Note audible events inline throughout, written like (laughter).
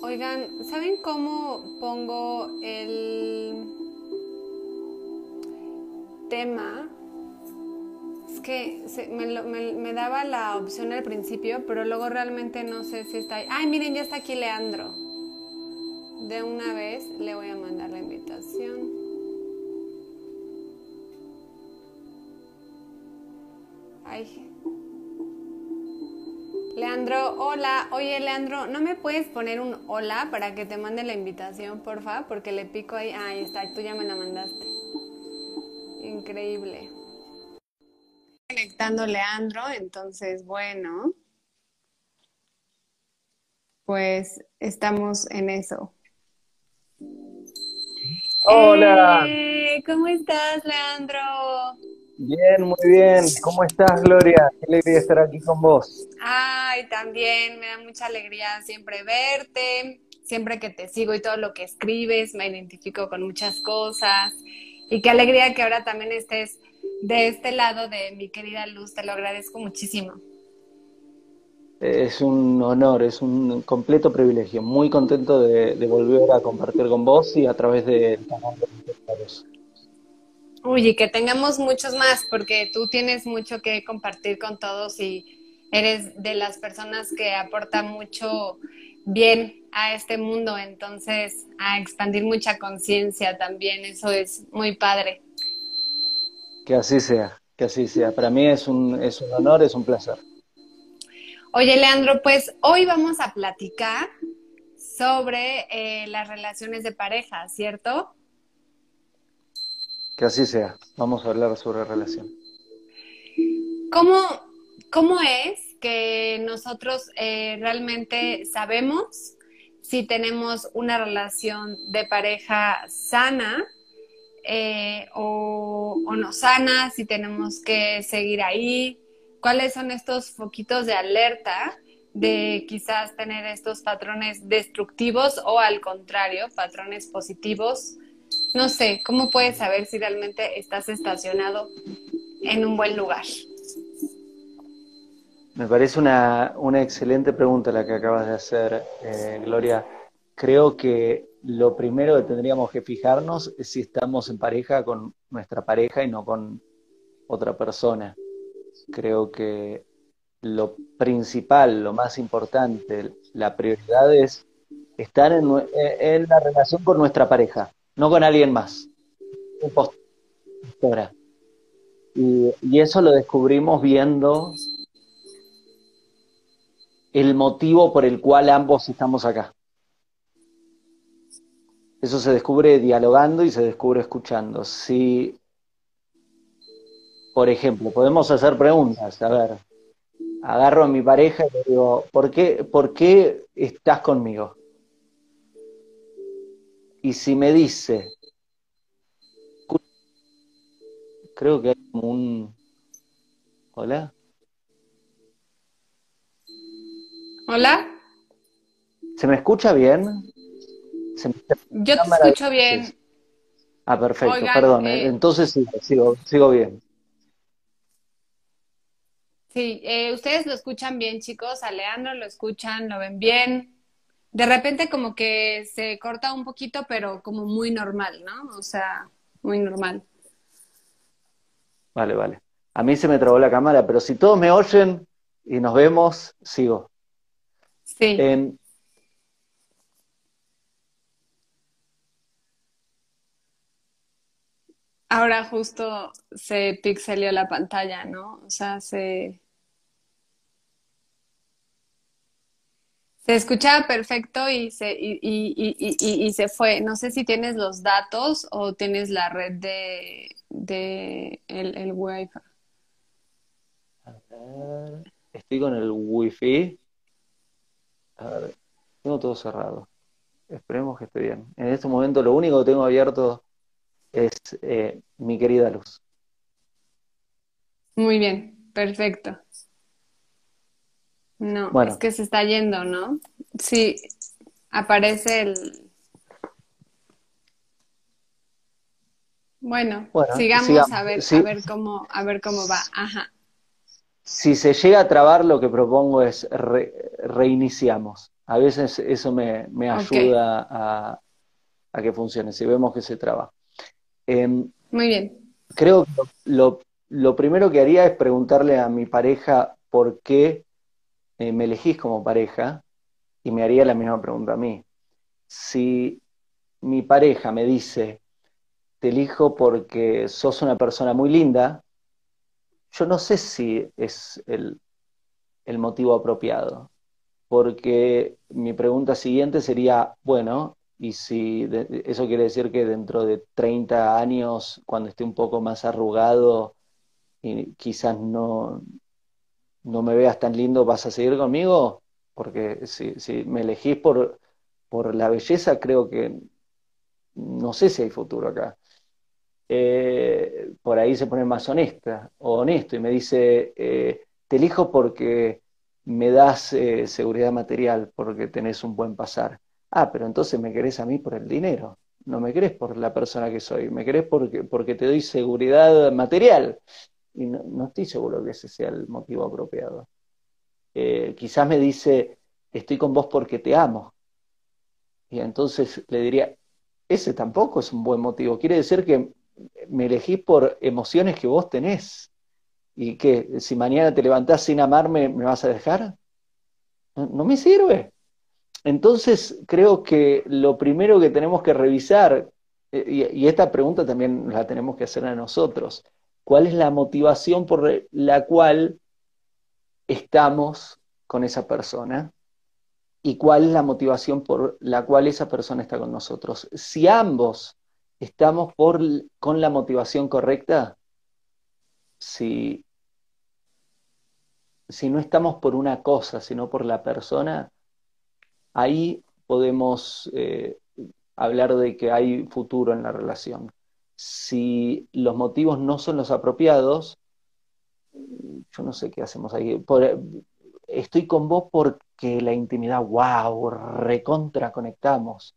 Oigan, ¿saben cómo pongo el tema? Es que me, daba la opción al principio, pero luego realmente no sé si está ahí. Ay, miren, ya está aquí Leandro. De una vez le voy a mandar la invitación. Ay, Leandro, hola. Oye, Leandro, ¿no me puedes poner un hola para que te mande la invitación, porfa? Porque le pico ahí. ahí está, tú ya me la mandaste. Increíble. Conectando Leandro, entonces, bueno. Pues estamos en eso. Hola. Eh, ¿Cómo estás, Leandro? Bien, muy bien. ¿Cómo estás, Gloria? Qué alegría estar aquí con vos. Ay, también me da mucha alegría siempre verte, siempre que te sigo y todo lo que escribes, me identifico con muchas cosas. Y qué alegría que ahora también estés de este lado de mi querida Luz, te lo agradezco muchísimo. Es un honor, es un completo privilegio. Muy contento de, volver a compartir con vos y a través del canal de Uy, y que tengamos muchos más, porque tú tienes mucho que compartir con todos y eres de las personas que aporta mucho bien a este mundo, entonces a expandir mucha conciencia también, eso es muy padre. Que así sea, que así sea. Para mí es un, es un honor, es un placer. Oye, Leandro, pues hoy vamos a platicar sobre eh, las relaciones de pareja, ¿cierto? Que así sea. Vamos a hablar sobre relación. ¿Cómo, cómo es que nosotros eh, realmente sabemos si tenemos una relación de pareja sana eh, o, o, no sana, si tenemos que seguir ahí? ¿Cuáles son estos foquitos de alerta de quizás tener estos patrones destructivos o al contrario, patrones positivos? no sé, ¿cómo puedes saber si realmente estás estacionado en un buen lugar? Me parece una, excelente pregunta la que acabas de hacer, eh, Gloria. Creo que lo primero que tendríamos que fijarnos es si estamos en pareja con nuestra pareja y no con otra persona. Creo que lo principal, lo más importante, la prioridad es estar en, en la relación con nuestra pareja no con alguien más. Y eso lo descubrimos viendo el motivo por el cual ambos estamos acá. Eso se descubre dialogando y se descubre escuchando. Si, por ejemplo, podemos hacer preguntas. A ver, agarro a mi pareja y le digo, ¿por qué, ¿por qué estás conmigo? Y si me dice, creo que hay como un... Hola. Hola. ¿Se me escucha bien? Yo te escucho bien. Ah, perfecto, perdón. Eh, entonces sigo, sigo, bien. Sí, eh, ustedes lo escuchan bien, chicos. A Leandro lo escuchan, lo ven bien de repente como que se corta un poquito, pero como muy normal, ¿no? O sea, muy normal. Vale, vale. A mí se me trabó la cámara, pero si todos me oyen y nos vemos, sigo. Sí. Ahora justo se pixelió la pantalla, ¿no? O sea, se, Se escuchaba perfecto y se, y, y, y, se fue. No sé si tienes los datos o tienes la red de, de el, el Wi-Fi. A ver, estoy con el Wi-Fi. A ver, tengo todo cerrado. Esperemos que esté bien. En este momento lo único que tengo abierto es eh, mi querida luz. Muy bien, perfecto. No, es que se está yendo, ¿no? Sí, aparece el... Bueno, sigamos, a ver, a ver cómo, a ver cómo va. Ajá. Si se llega a trabar, lo que propongo es reiniciamos. A veces eso me, ayuda a, que funcione, si vemos que se traba. Em, Muy bien. Creo que lo, lo primero que haría es preguntarle a mi pareja por qué eh, me elegís como pareja y me haría la misma pregunta a mí. Si mi pareja me dice, te elijo porque sos una persona muy linda, yo no sé si es el, motivo apropiado, porque mi pregunta siguiente sería, bueno, y si eso quiere decir que dentro de 30 años, cuando esté un poco más arrugado, y quizás no, no me veas tan lindo, ¿vas a seguir conmigo? Porque si, me elegís por, por la belleza, creo que no sé si hay futuro acá. Eh, por ahí se pone más honesta o honesto y me dice, eh, te elijo porque me das eh, seguridad material, porque tenés un buen pasar. Ah, pero entonces me querés a mí por el dinero, no me querés por la persona que soy, me querés porque, porque te doy seguridad material y no, estoy seguro que ese sea el motivo apropiado. Quizás me dice, estoy con vos porque te amo. Y entonces le diría, ese tampoco es un buen motivo. Quiere decir que me elegís por emociones que vos tenés. Y que si mañana te levantás sin amarme, ¿me vas a dejar? No, me sirve. Entonces creo que lo primero que tenemos que revisar, eh, y esta pregunta también la tenemos que hacer a nosotros, cuál es la motivación por la cual estamos con esa persona y cuál es la motivación por la cual esa persona está con nosotros. Si ambos estamos por, con la motivación correcta, si, si no estamos por una cosa, sino por la persona, ahí podemos eh, hablar de que hay futuro en la relación si los motivos no son los apropiados, yo no sé qué hacemos ahí. estoy con vos porque la intimidad, wow, recontra conectamos.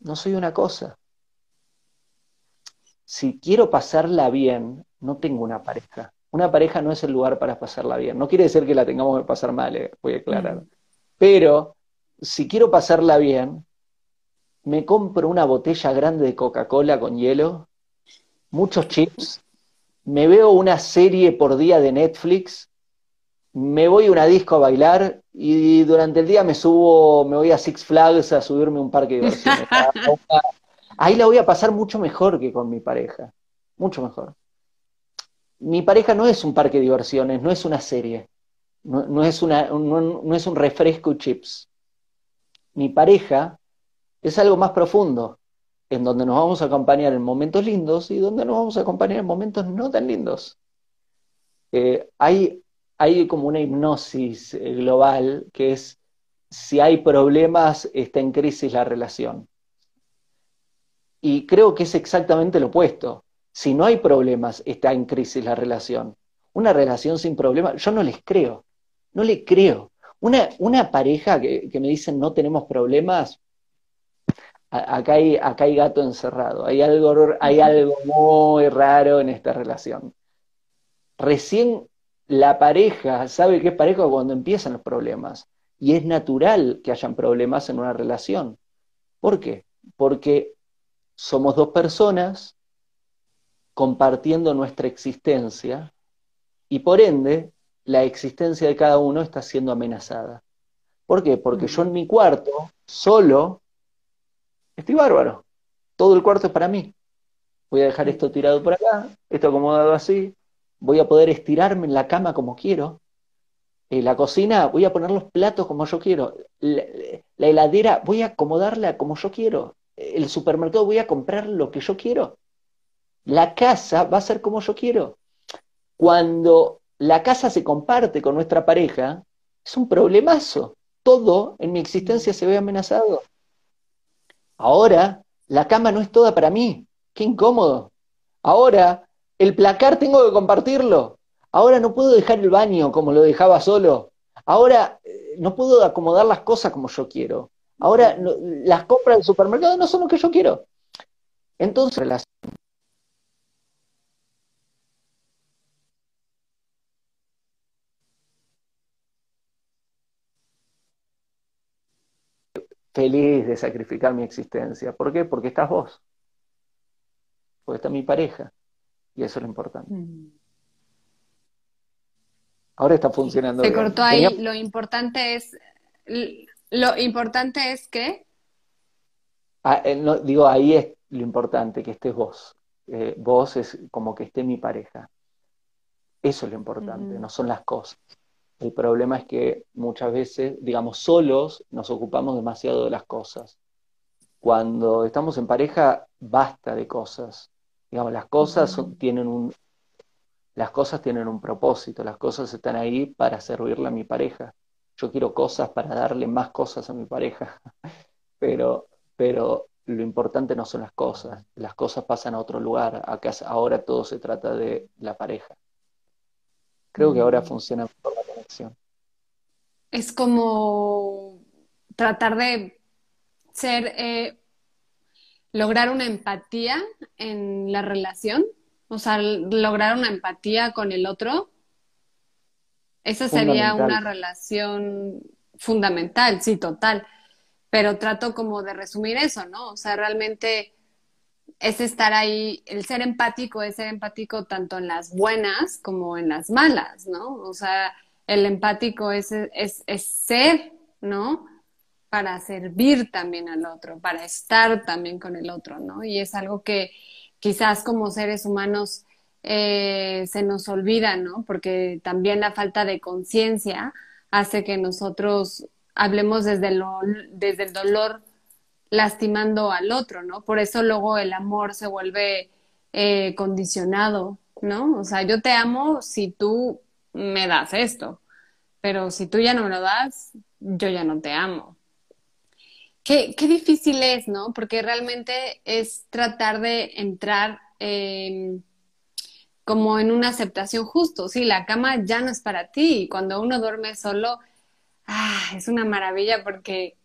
No soy una cosa. Si quiero pasarla bien, no tengo una pareja. Una pareja no es el lugar para pasarla bien. No quiere decir que la tengamos que pasar mal, eh, voy a aclarar. Mm. Pero si quiero pasarla bien, me compro una botella grande de Coca-Cola con hielo, muchos chips, me veo una serie por día de Netflix, me voy a una disco a bailar y durante el día me subo, me voy a Six Flags a subirme a un parque de diversiones. (laughs) Ahí la voy a pasar mucho mejor que con mi pareja, mucho mejor. Mi pareja no es un parque de diversiones, no es una serie, no, es, una, no es un refresco y chips. Mi pareja es algo más profundo, en donde nos vamos a acompañar en momentos lindos y donde nos vamos a acompañar en momentos no tan lindos. Eh, hay, hay como una hipnosis eh, global que es, si hay problemas, está en crisis la relación. Y creo que es exactamente lo opuesto. Si no hay problemas, está en crisis la relación. Una relación sin problemas, yo no les creo, no le creo. Una, una pareja que, que me dicen no tenemos problemas, acá hay, acá hay gato encerrado, hay algo, hay algo muy raro en esta relación. Recién la pareja sabe que es pareja cuando empiezan los problemas. Y es natural que hayan problemas en una relación. ¿Por qué? Porque somos dos personas compartiendo nuestra existencia y por ende la existencia de cada uno está siendo amenazada. ¿Por qué? Porque yo en mi cuarto, solo, estoy bárbaro. Todo el cuarto es para mí. Voy a dejar esto tirado por acá, esto acomodado así. Voy a poder estirarme en la cama como quiero. Eh, la cocina, voy a poner los platos como yo quiero. La, la, heladera, voy a acomodarla como yo quiero. El supermercado, voy a comprar lo que yo quiero. La casa va a ser como yo quiero. Cuando la casa se comparte con nuestra pareja, es un problemazo. Todo en mi existencia se ve amenazado. Ahora, la cama no es toda para mí. Qué incómodo. Ahora, el placar tengo que compartirlo. Ahora no puedo dejar el baño como lo dejaba solo. Ahora eh, no puedo acomodar las cosas como yo quiero. Ahora las compras del supermercado no son lo que yo quiero. Entonces, feliz de sacrificar mi existencia. ¿Por qué? Porque estás vos. Porque está mi pareja. Y eso es lo importante. Mm. Ahora está funcionando. Se cortó ahí. Lo importante es. Lo importante es que. Ah, eh, digo, ahí es lo importante, que estés vos. Eh, vos es como que esté mi pareja. Eso es lo importante, no son las cosas. El problema es que muchas veces, digamos, solos nos ocupamos demasiado de las cosas. Cuando estamos en pareja, basta de cosas. Digamos, las cosas tienen un, las cosas tienen un propósito, las cosas están ahí para servirle a mi pareja. Yo quiero cosas para darle más cosas a mi pareja, (laughs) pero, pero lo importante no son las cosas, las cosas pasan a otro lugar, acá ahora todo se trata de la pareja. Creo que ahora mm. funciona mejor la conexión. Es como tratar de ser, eh, lograr una empatía en la relación, o sea, lograr una empatía con el otro. Esa sería una relación fundamental, sí, total. Pero trato como de resumir eso, ¿no? O sea, realmente es estar ahí, el ser empático es ser empático tanto en las buenas como en las malas, ¿no? O sea, el empático es, es, es ser, ¿no? Para servir también al otro, para estar también con el otro, ¿no? Y es algo que quizás como seres humanos eh, se nos olvida, ¿no? Porque también la falta de conciencia hace que nosotros hablemos desde, lo, desde el dolor lastimando al otro, ¿no? Por eso luego el amor se vuelve eh, condicionado, ¿no? O sea, yo te amo si tú me das esto, pero si tú ya no me lo das, yo ya no te amo. Qué, qué difícil es, ¿no? Porque realmente es tratar de entrar como en una aceptación justo, sí, la cama ya no es para ti, y cuando uno duerme solo, ah, es una maravilla porque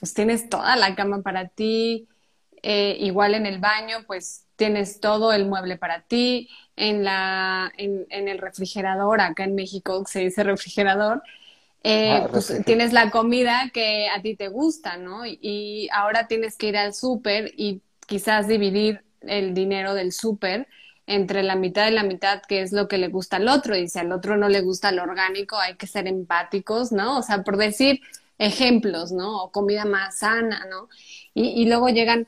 pues tienes toda la cama para ti, eh, igual en el baño, pues tienes todo el mueble para ti, en, la, en, el refrigerador, acá en México se dice refrigerador, eh, ah, pues tienes la comida que a ti te gusta, ¿no? Y, ahora tienes que ir al súper y quizás dividir el dinero del súper entre la mitad y la mitad, que es lo que le gusta al otro, y si al otro no le gusta lo orgánico, hay que ser empáticos, ¿no? O sea, por decir, ejemplos, ¿no? O comida más sana, ¿no? Y, luego llegan,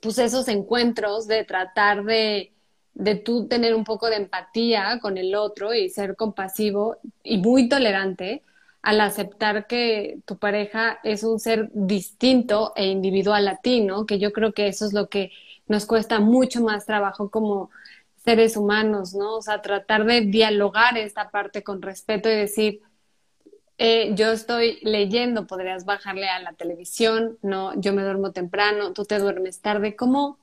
pues, esos encuentros de tratar de, de tú tener un poco de empatía con el otro y ser compasivo y muy tolerante al aceptar que tu pareja es un ser distinto e individual a ti, ¿no? Que yo creo que eso es lo que nos cuesta mucho más trabajo como seres humanos, ¿no? O sea, tratar de dialogar esta parte con respeto y decir, eh, yo estoy leyendo, podrías bajarle a la televisión, no, yo me duermo temprano, tú te duermes tarde. ¿Cómo,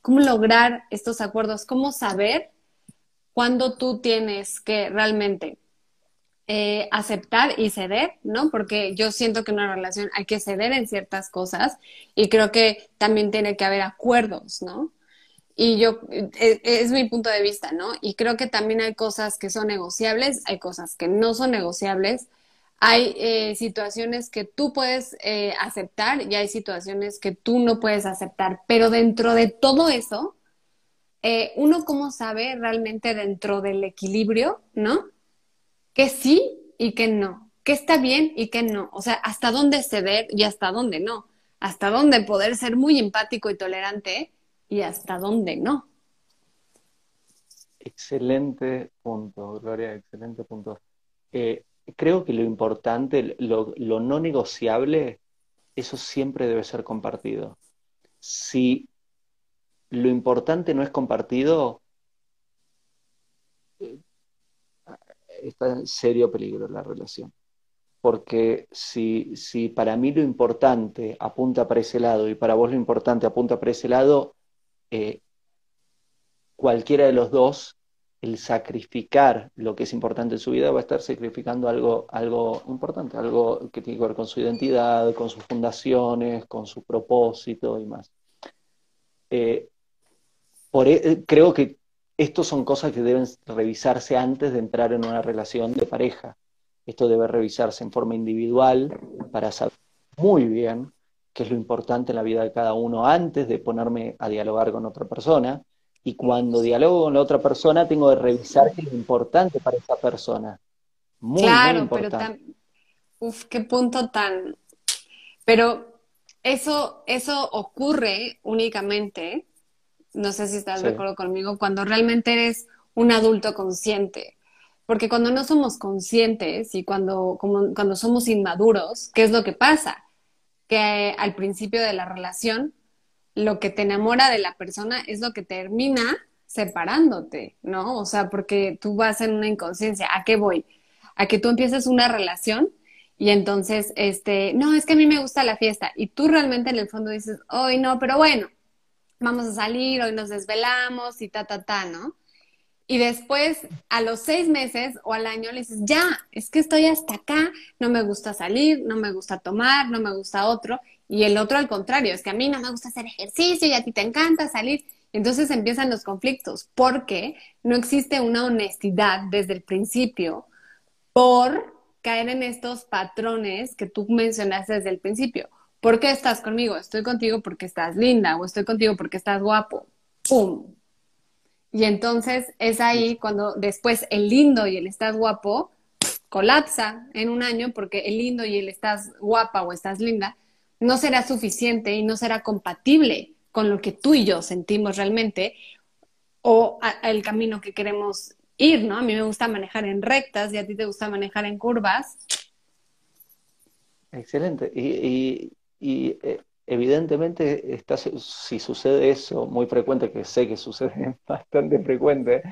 cómo lograr estos acuerdos? ¿Cómo saber cuándo tú tienes que realmente eh, aceptar y ceder, ¿no? Porque yo siento que en una relación hay que ceder en ciertas cosas y creo que también tiene que haber acuerdos, ¿no? Y yo, es, es, mi punto de vista, ¿no? Y creo que también hay cosas que son negociables, hay cosas que no son negociables, hay eh, situaciones que tú puedes eh, aceptar y hay situaciones que tú no puedes aceptar, pero dentro de todo eso, eh, uno cómo sabe realmente dentro del equilibrio, ¿no? Que sí y que no, que está bien y que no, o sea, hasta dónde ceder y hasta dónde no, hasta dónde poder ser muy empático y tolerante y hasta dónde no. Excelente punto, Gloria, excelente punto creo que lo importante, lo, lo no negociable, eso siempre debe ser compartido. Si lo importante no es compartido, está en serio peligro la relación. Porque si, si para mí lo importante apunta para ese lado y para vos lo importante apunta para ese lado, eh, cualquiera de los dos, el sacrificar lo que es importante en su vida va a estar sacrificando algo, algo importante, algo que tiene que ver con su identidad, con sus fundaciones, con su propósito y más. Eh, por, e, creo que estos son cosas que deben revisarse antes de entrar en una relación de pareja. Esto debe revisarse en forma individual para saber muy bien qué es lo importante en la vida de cada uno antes de ponerme a dialogar con otra persona. Y cuando dialogo con la otra persona, tengo que revisar qué es lo importante para esa persona. Muy, claro, importante. pero tan... Uf, qué punto tan... Pero eso, eso ocurre únicamente no sé si estás de acuerdo conmigo, cuando realmente eres un adulto consciente. Porque cuando no somos conscientes y cuando, como, cuando somos inmaduros, ¿qué es lo que pasa? Que al principio de la relación, lo que te enamora de la persona es lo que termina separándote, ¿no? O sea, porque tú vas en una inconsciencia. ¿A qué voy? A que tú empieces una relación y entonces, este, no, es que a mí me gusta la fiesta. Y tú realmente en el fondo dices, hoy no, pero bueno, vamos a salir, hoy nos desvelamos y ta, ta, ta, ¿no? Y después, a los seis meses o al año, le dices, ya, es que estoy hasta acá, no me gusta salir, no me gusta tomar, no me gusta otro. Y el otro al contrario, es que a mí no me gusta hacer ejercicio y a ti te encanta salir. Entonces empiezan los conflictos porque no existe una honestidad desde el principio por caer en estos patrones que tú mencionaste desde el principio. ¿Por qué estás conmigo? Estoy contigo porque estás linda o estoy contigo porque estás guapo. ¡Pum! Y entonces es ahí cuando después el lindo y el estás guapo colapsa en un año porque el lindo y el estás guapa o estás linda no será suficiente y no será compatible con lo que tú y yo sentimos realmente o el camino que queremos ir, ¿no? A mí me gusta manejar en rectas y a ti te gusta manejar en curvas. Excelente. y, y eh, evidentemente, está, si sucede eso muy frecuente, que sé que sucede (laughs) bastante frecuente,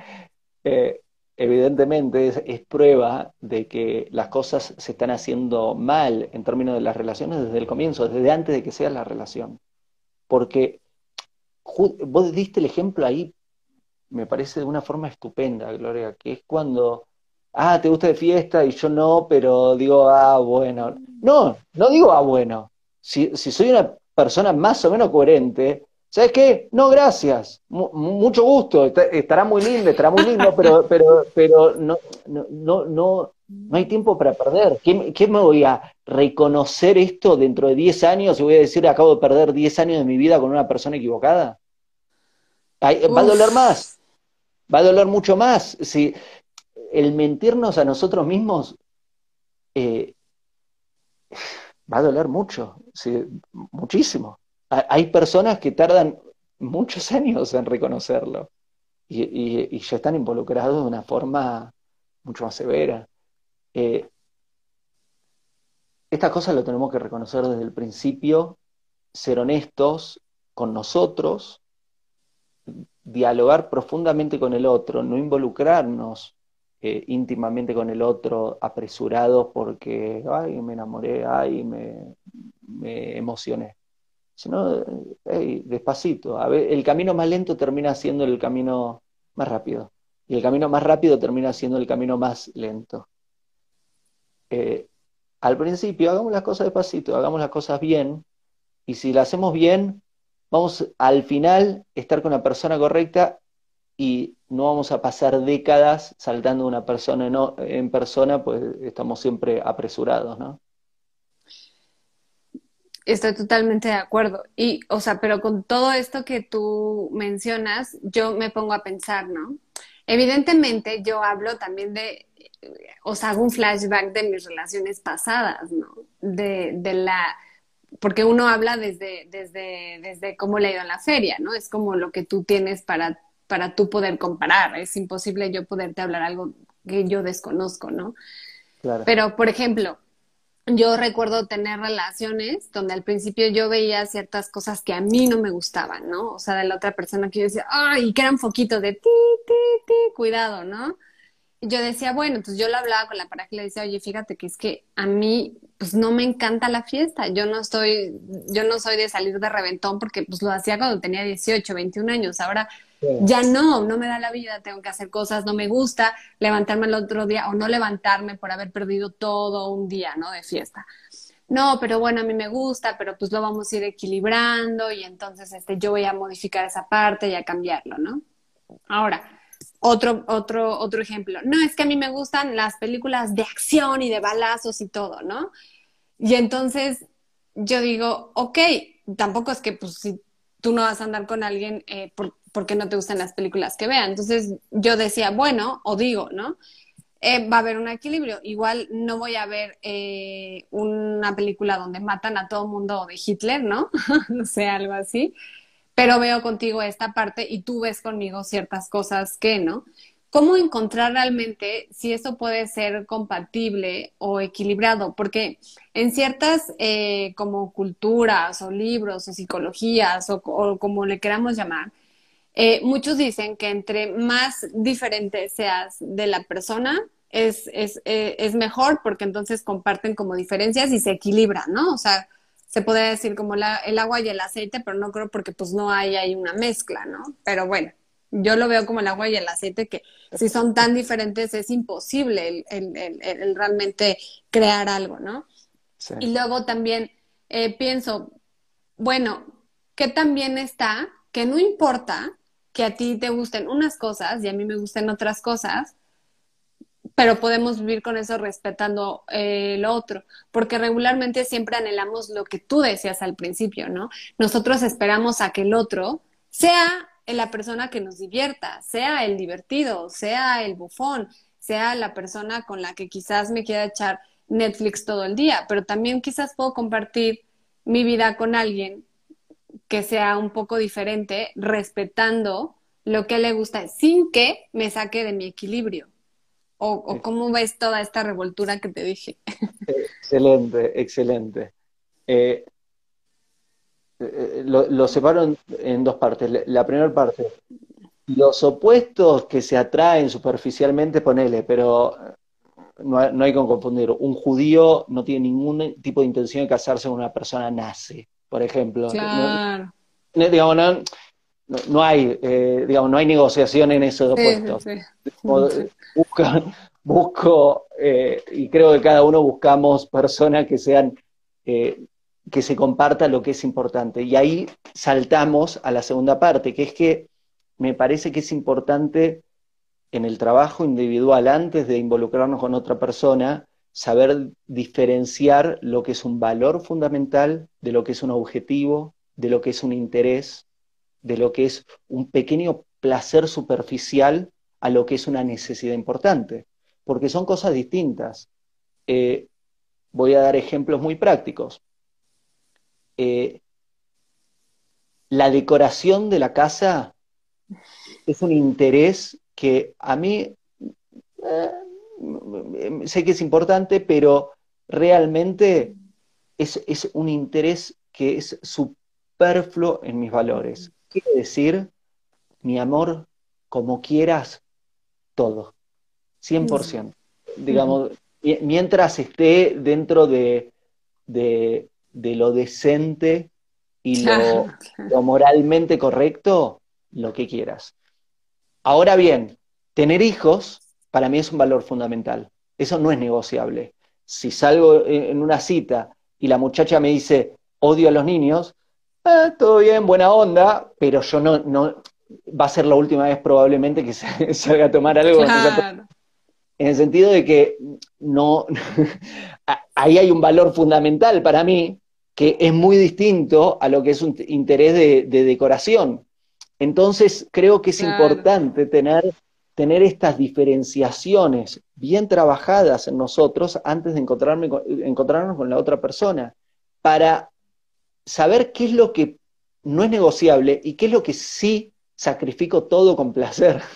eh, evidentemente es, prueba de que las cosas se están haciendo mal en términos de las relaciones desde el comienzo, desde antes de que sea la relación. Porque vos diste el ejemplo ahí, me parece de una forma estupenda, Gloria, que es cuando, ah, te gusta de fiesta y yo no, pero digo, ah, bueno. No, no digo, ah, bueno si, soy una persona más o menos coherente, ¿sabes qué? No, gracias, mucho gusto, estará muy lindo, estará muy lindo, pero, (laughs) pero, pero no, no, no, no, hay tiempo para perder. ¿Qué, me voy a reconocer esto dentro de 10 años y voy a decir, acabo de perder 10 años de mi vida con una persona equivocada? va a doler más, va a doler mucho más. Si el mentirnos a nosotros mismos eh, va a doler mucho, muchísimo. Hay personas que tardan muchos (laughs) años en reconocerlo y, ya están involucrados de una forma mucho más severa. Eh, estas cosas lo tenemos que reconocer desde el principio, ser honestos con nosotros, dialogar profundamente con el otro, no involucrarnos eh, íntimamente con el otro, apresurado porque, ay, me enamoré, ay, me, emocioné. Sino, hey, despacito. El camino más lento termina siendo el camino más rápido. Y el camino más rápido termina siendo el camino más lento. Eh, al principio, hagamos las cosas despacito, hagamos las cosas bien. Y si las hacemos bien, vamos al final estar con la persona correcta y no vamos a pasar décadas saltando una persona en, persona, pues estamos siempre apresurados, ¿no? Estoy totalmente de acuerdo. Y, o sea, pero con todo esto que tú mencionas, yo me pongo a pensar, ¿no? Evidentemente, yo hablo también de, o sea, hago un flashback de mis relaciones pasadas, ¿no? De, de la, porque uno habla desde, desde, desde cómo le ha ido en la feria, ¿no? Es como lo que tú tienes para para tú poder comparar. Es imposible yo poderte hablar algo que yo desconozco, ¿no? Pero, por ejemplo, yo recuerdo tener relaciones donde al principio yo veía ciertas cosas que a mí no me gustaban, ¿no? O sea, de la otra persona que yo decía, ay, que eran foquitos de ti, ti, ti, cuidado, ¿no? Y yo decía, bueno, entonces yo lo hablaba con la pareja y le decía, oye, fíjate que es que a mí, pues no me encanta la fiesta, yo no estoy, yo no soy de salir de reventón porque pues lo hacía cuando tenía 18, 21 años, ahora ya no, no me da la vida, tengo que hacer cosas, no me gusta levantarme el otro día o no levantarme por haber perdido todo un día, ¿no? De fiesta. No, pero bueno, a mí me gusta, pero pues lo vamos a ir equilibrando y entonces este, yo voy a modificar esa parte y a cambiarlo, ¿no? Ahora, otro, otro, otro ejemplo. No, es que a mí me gustan las películas de acción y de balazos y todo, ¿no? Y entonces yo digo, ok, tampoco es que pues si tú no vas a andar con alguien eh, por, porque no te gustan las películas que vean. Entonces yo decía, bueno, o digo, ¿no? Eh, va a haber un equilibrio. Igual no voy a ver eh, una película donde matan a todo mundo de Hitler, ¿no? (laughs) no sé, algo así. Pero veo contigo esta parte y tú ves conmigo ciertas cosas que, ¿no? ¿Cómo encontrar realmente si eso puede ser compatible o equilibrado? Porque en ciertas eh, como culturas o libros o psicologías o como le queramos llamar, eh, muchos dicen que entre más diferente seas de la persona, es, es, eh, es, mejor porque entonces comparten como diferencias y se equilibran, ¿no? O sea, se puede decir como la, el agua y el aceite, pero no creo porque pues no hay ahí una mezcla, ¿no? Pero bueno, yo lo veo como el agua y el aceite que si son tan diferentes es imposible el, el, el, realmente crear algo, ¿no? Y luego también eh, pienso, bueno, ¿qué también está? Que no importa que a ti te gusten unas cosas y a mí me gusten otras cosas, pero podemos vivir con eso respetando eh, lo otro, porque regularmente siempre anhelamos lo que tú decías al principio, ¿no? Nosotros esperamos a que el otro sea la persona que nos divierta, sea el divertido, sea el bufón, sea la persona con la que quizás me quiera echar Netflix todo el día, pero también quizás puedo compartir mi vida con alguien que sea un poco diferente, respetando lo que le gusta, sin que me saque de mi equilibrio. ¿O, cómo ves toda esta revoltura que te dije? (laughs) Excelente, excelente. Eh, eh, lo, separo en, dos partes. La, primera parte, los opuestos que se atraen superficialmente, ponele, pero no, no, hay que confundir. Un judío no tiene ningún tipo de intención de casarse con una persona nace por ejemplo. Claro. No, digamos, no, hay, eh, digamos, no hay negociación en esos opuestos. busco, eh, y creo que cada uno buscamos personas que sean, eh, que se comparta lo que es importante. Y ahí saltamos a la segunda parte, que es que me parece que es importante en el trabajo individual, antes de involucrarnos con otra persona, saber diferenciar lo que es un valor fundamental de lo que es un objetivo, de lo que es un interés, de lo que es un pequeño placer superficial a lo que es una necesidad importante, porque son cosas distintas. Eh, voy a dar ejemplos muy prácticos. Eh, la decoración de la casa es un interés que a mí eh, sé que es importante, pero realmente es, es un interés que es superfluo en mis valores. Quiere decir, mi amor, como quieras, todo, 100%. Digamos, mientras esté dentro de, de, lo decente y lo, lo, moralmente correcto, lo que quieras. Ahora bien, tener hijos para mí es un valor fundamental. Eso no es negociable. Si salgo en una cita y la muchacha me dice, odio a los niños, eh, todo bien, buena onda, pero yo no, no, va a ser la última vez probablemente que (laughs) salga a tomar algo. En el sentido de que no, (laughs) ahí hay un valor fundamental para mí que es muy distinto a lo que es un interés de, decoración. Entonces creo que es importante tener tener estas diferenciaciones bien trabajadas en nosotros antes de encontrarme, encontrarnos con la otra persona, para saber qué es lo que no es negociable y qué es lo que sí sacrifico todo con placer. (laughs)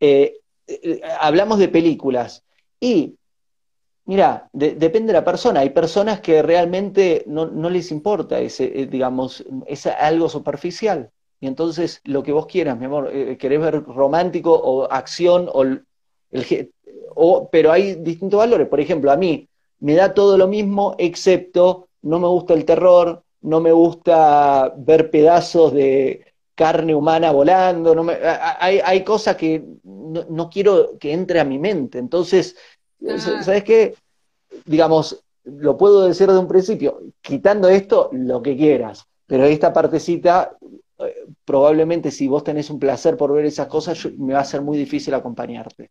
Eh, eh, hablamos de películas y Mira, depende de la persona. Hay personas que realmente no, les importa ese, eh, digamos, es algo superficial. Y entonces lo que vos quieras, mi amor, eh, querés ver romántico o acción o, el, o pero hay distintos valores. Por ejemplo, a mí me da todo lo mismo, excepto no me gusta el terror, no me gusta ver pedazos de carne humana volando, no me, hay, hay, cosas que no, quiero que entre a mi mente. Entonces, ¿sabes qué? Digamos, lo puedo decir de un principio, quitando esto, lo que quieras, pero esta partecita, eh, probablemente si vos tenés un placer por ver esas cosas, me va a ser muy difícil acompañarte.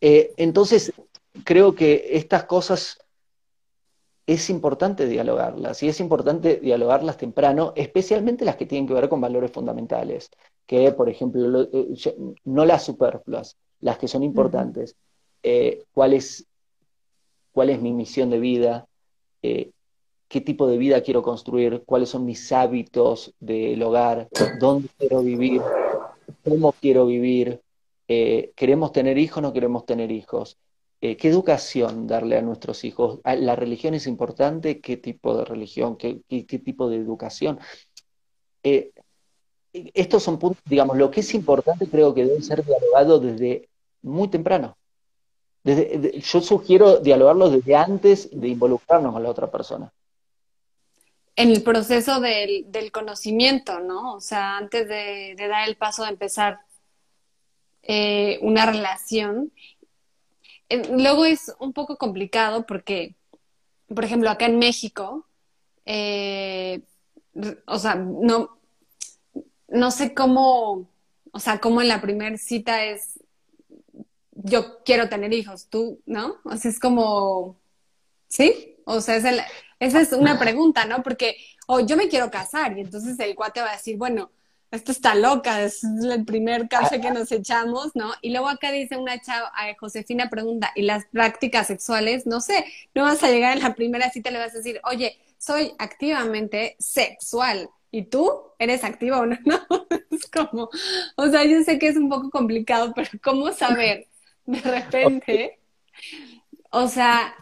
Eh, entonces, creo que estas cosas es importante dialogarlas y es importante dialogarlas temprano, especialmente las que tienen que ver con valores fundamentales, que por ejemplo, eh, no las superfluas, las que son importantes. Eh, ¿cuál, es, ¿Cuál es mi misión de vida? Eh, ¿Qué tipo de vida quiero construir? ¿Cuáles son mis hábitos del hogar? ¿Dónde quiero vivir? ¿Cómo quiero vivir? ¿Queremos tener hijos o no queremos tener hijos? Eh, ¿qué educación darle a nuestros hijos? Ah, ¿La religión es importante? ¿Qué tipo de religión? ¿Qué, tipo de educación? Eh, estos son puntos, digamos, lo que es importante creo que debe ser dialogado desde muy temprano. yo sugiero dialogarlo desde antes de involucrarnos con la otra persona. En el proceso del, conocimiento, ¿no? O sea, antes de, dar el paso de empezar eh, una relación luego es un poco complicado porque, por ejemplo, acá en México, eh, o sea, no, no sé cómo, o sea, cómo en la primera cita es, yo quiero tener hijos, tú, ¿no? O sea, es como, ¿sí? O sea, esa es una pregunta, ¿no? Porque, o yo me quiero casar y entonces el cuate va a decir, bueno, esto está loca, es el primer café que nos echamos, ¿no? Y luego acá dice una chava, Josefina pregunta, ¿y las prácticas sexuales? No sé, no vas a llegar en la primera cita le vas a decir, oye, soy activamente sexual. ¿Y tú? ¿Eres activa o no? (laughs) No, es como, o sea, yo sé que es un poco complicado, pero ¿cómo saber de repente? O sea,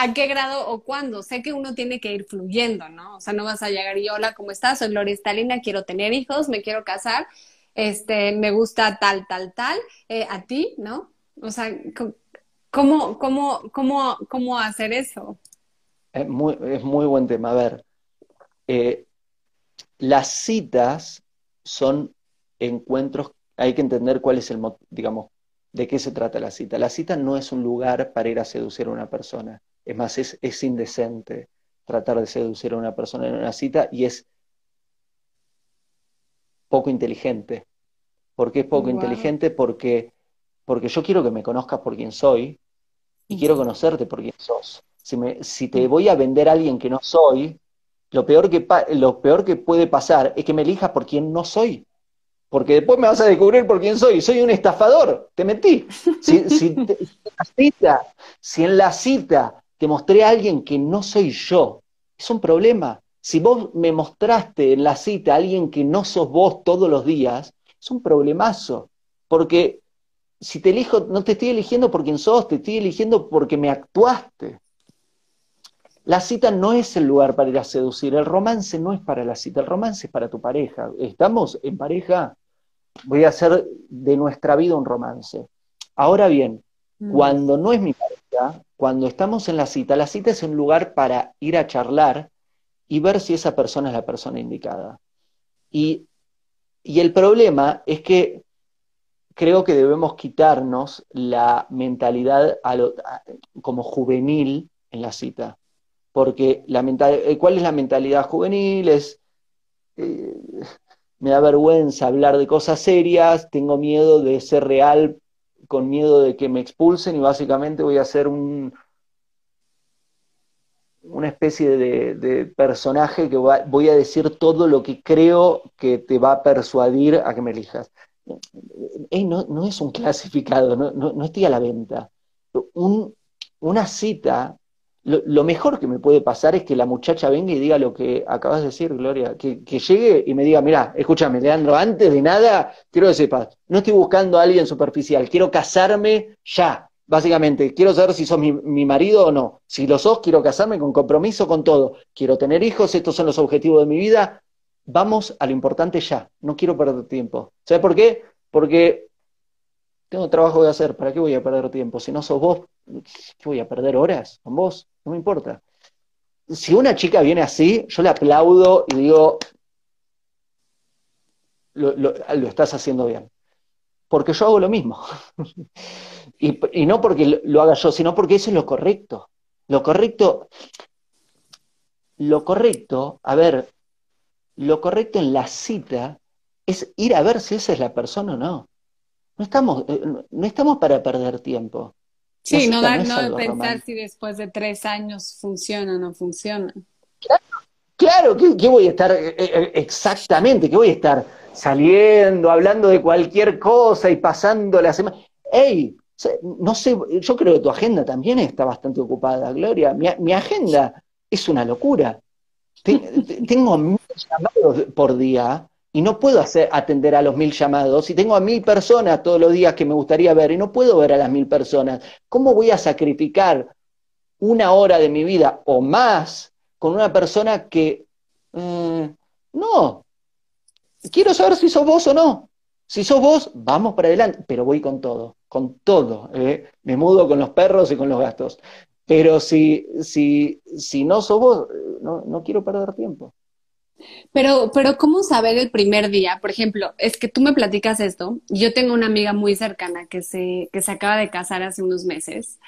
a qué grado o cuándo. Sé que uno tiene que ir fluyendo, ¿no? O sea, no vas a llegar y hola, ¿cómo estás? Soy Gloria Stalina, quiero tener hijos, me quiero casar, este, me gusta tal, tal, tal, eh, a ti, ¿no? O sea, ¿cómo, cómo, cómo, cómo hacer eso? Es muy, es muy buen tema. A ver, eh, las citas son encuentros, hay que entender cuál es el, digamos, de qué se trata la cita. La cita no es un lugar para ir a seducir a una persona. Es más, es, indecente tratar de seducir a una persona en una cita y es poco inteligente. ¿Por qué es poco inteligente? Porque, porque yo quiero que me conozcas por quien soy y quiero conocerte por quien sos. Si, me, si te voy a vender a alguien que no soy, lo peor que, lo peor que puede pasar es que me elijas por quien no soy. Porque después me vas a descubrir por quién soy. Soy un estafador, te metí. Si, si, si en la cita te mostré a alguien que no soy yo. Es un problema. Si vos me mostraste en la cita a alguien que no sos vos todos los días, es un problemazo. Porque si te elijo, no te estoy eligiendo por quién sos, te estoy eligiendo porque me actuaste. La cita no es el lugar para ir a seducir, el romance no es para la cita, el romance es para tu pareja. Estamos en pareja, voy a hacer de nuestra vida un romance. Ahora bien, mm. cuando no es mi pareja, cuando estamos en la cita, la cita es un lugar para ir a charlar y ver si esa persona es la persona indicada. Y, el problema es que creo que debemos quitarnos la mentalidad como juvenil en la cita. Porque la eh, ¿cuál es la mentalidad juvenil? Es, eh, me da vergüenza hablar de cosas serias, tengo miedo de ser real con miedo de que me expulsen y básicamente voy a ser un, una especie de, personaje que voy a decir todo lo que creo que te va a persuadir a que me elijas. no, es un clasificado, no, estoy a la venta. una cita lo, mejor que me puede pasar es que la muchacha venga y diga lo que acabas de decir, Gloria, que, llegue y me diga, mira, escúchame, Leandro, antes de nada, quiero que sepas, no estoy buscando a alguien superficial, quiero casarme ya. básicamente, quiero saber si sos mi, mi, marido o no. Si lo sos, quiero casarme con compromiso, con todo. Quiero tener hijos, estos son los objetivos de mi vida. Vamos a lo importante ya. No quiero perder tiempo. ¿Sabes por qué? Porque tengo trabajo que hacer. ¿Para qué voy a perder tiempo? Si no sos vos, ¿qué voy a perder horas con vos? No me importa. Si una chica viene así, yo le aplaudo y digo, lo, lo, lo estás haciendo bien. Porque yo hago lo mismo. (laughs) y, no porque lo haga yo, sino porque eso es lo correcto. Lo correcto, lo correcto, a ver, lo correcto en la cita es ir a ver si esa es la persona o no. No estamos, eh, no estamos para perder tiempo. Sí, no, dar, no, no pensar si después de tres años funciona o no funciona. Claro, claro ¿qué, ¿qué, voy a estar eh, eh, exactamente? ¿Qué voy a estar saliendo, hablando de cualquier cosa y pasando la semana? ¡Ey! No sé, yo creo que tu agenda también está bastante ocupada, Gloria. Mi, mi agenda es una locura. Tengo mil llamados por día y no puedo hacer, atender a los mil llamados y tengo a mil personas todos los días que me gustaría ver y no puedo ver a las mil personas. ¿Cómo voy a sacrificar una hora de mi vida o más con una persona que eh, no? Quiero saber si sos vos o no. Si sos vos, vamos para adelante, pero voy con todo, con todo. ¿eh? Me mudo con los perros y con los gastos. Pero si, si, si no sos vos, no, no quiero perder tiempo. Pero, pero, ¿cómo saber el primer día? Por ejemplo, es que tú me platicas esto. Yo tengo una amiga muy cercana que se, que se acaba de casar hace unos meses,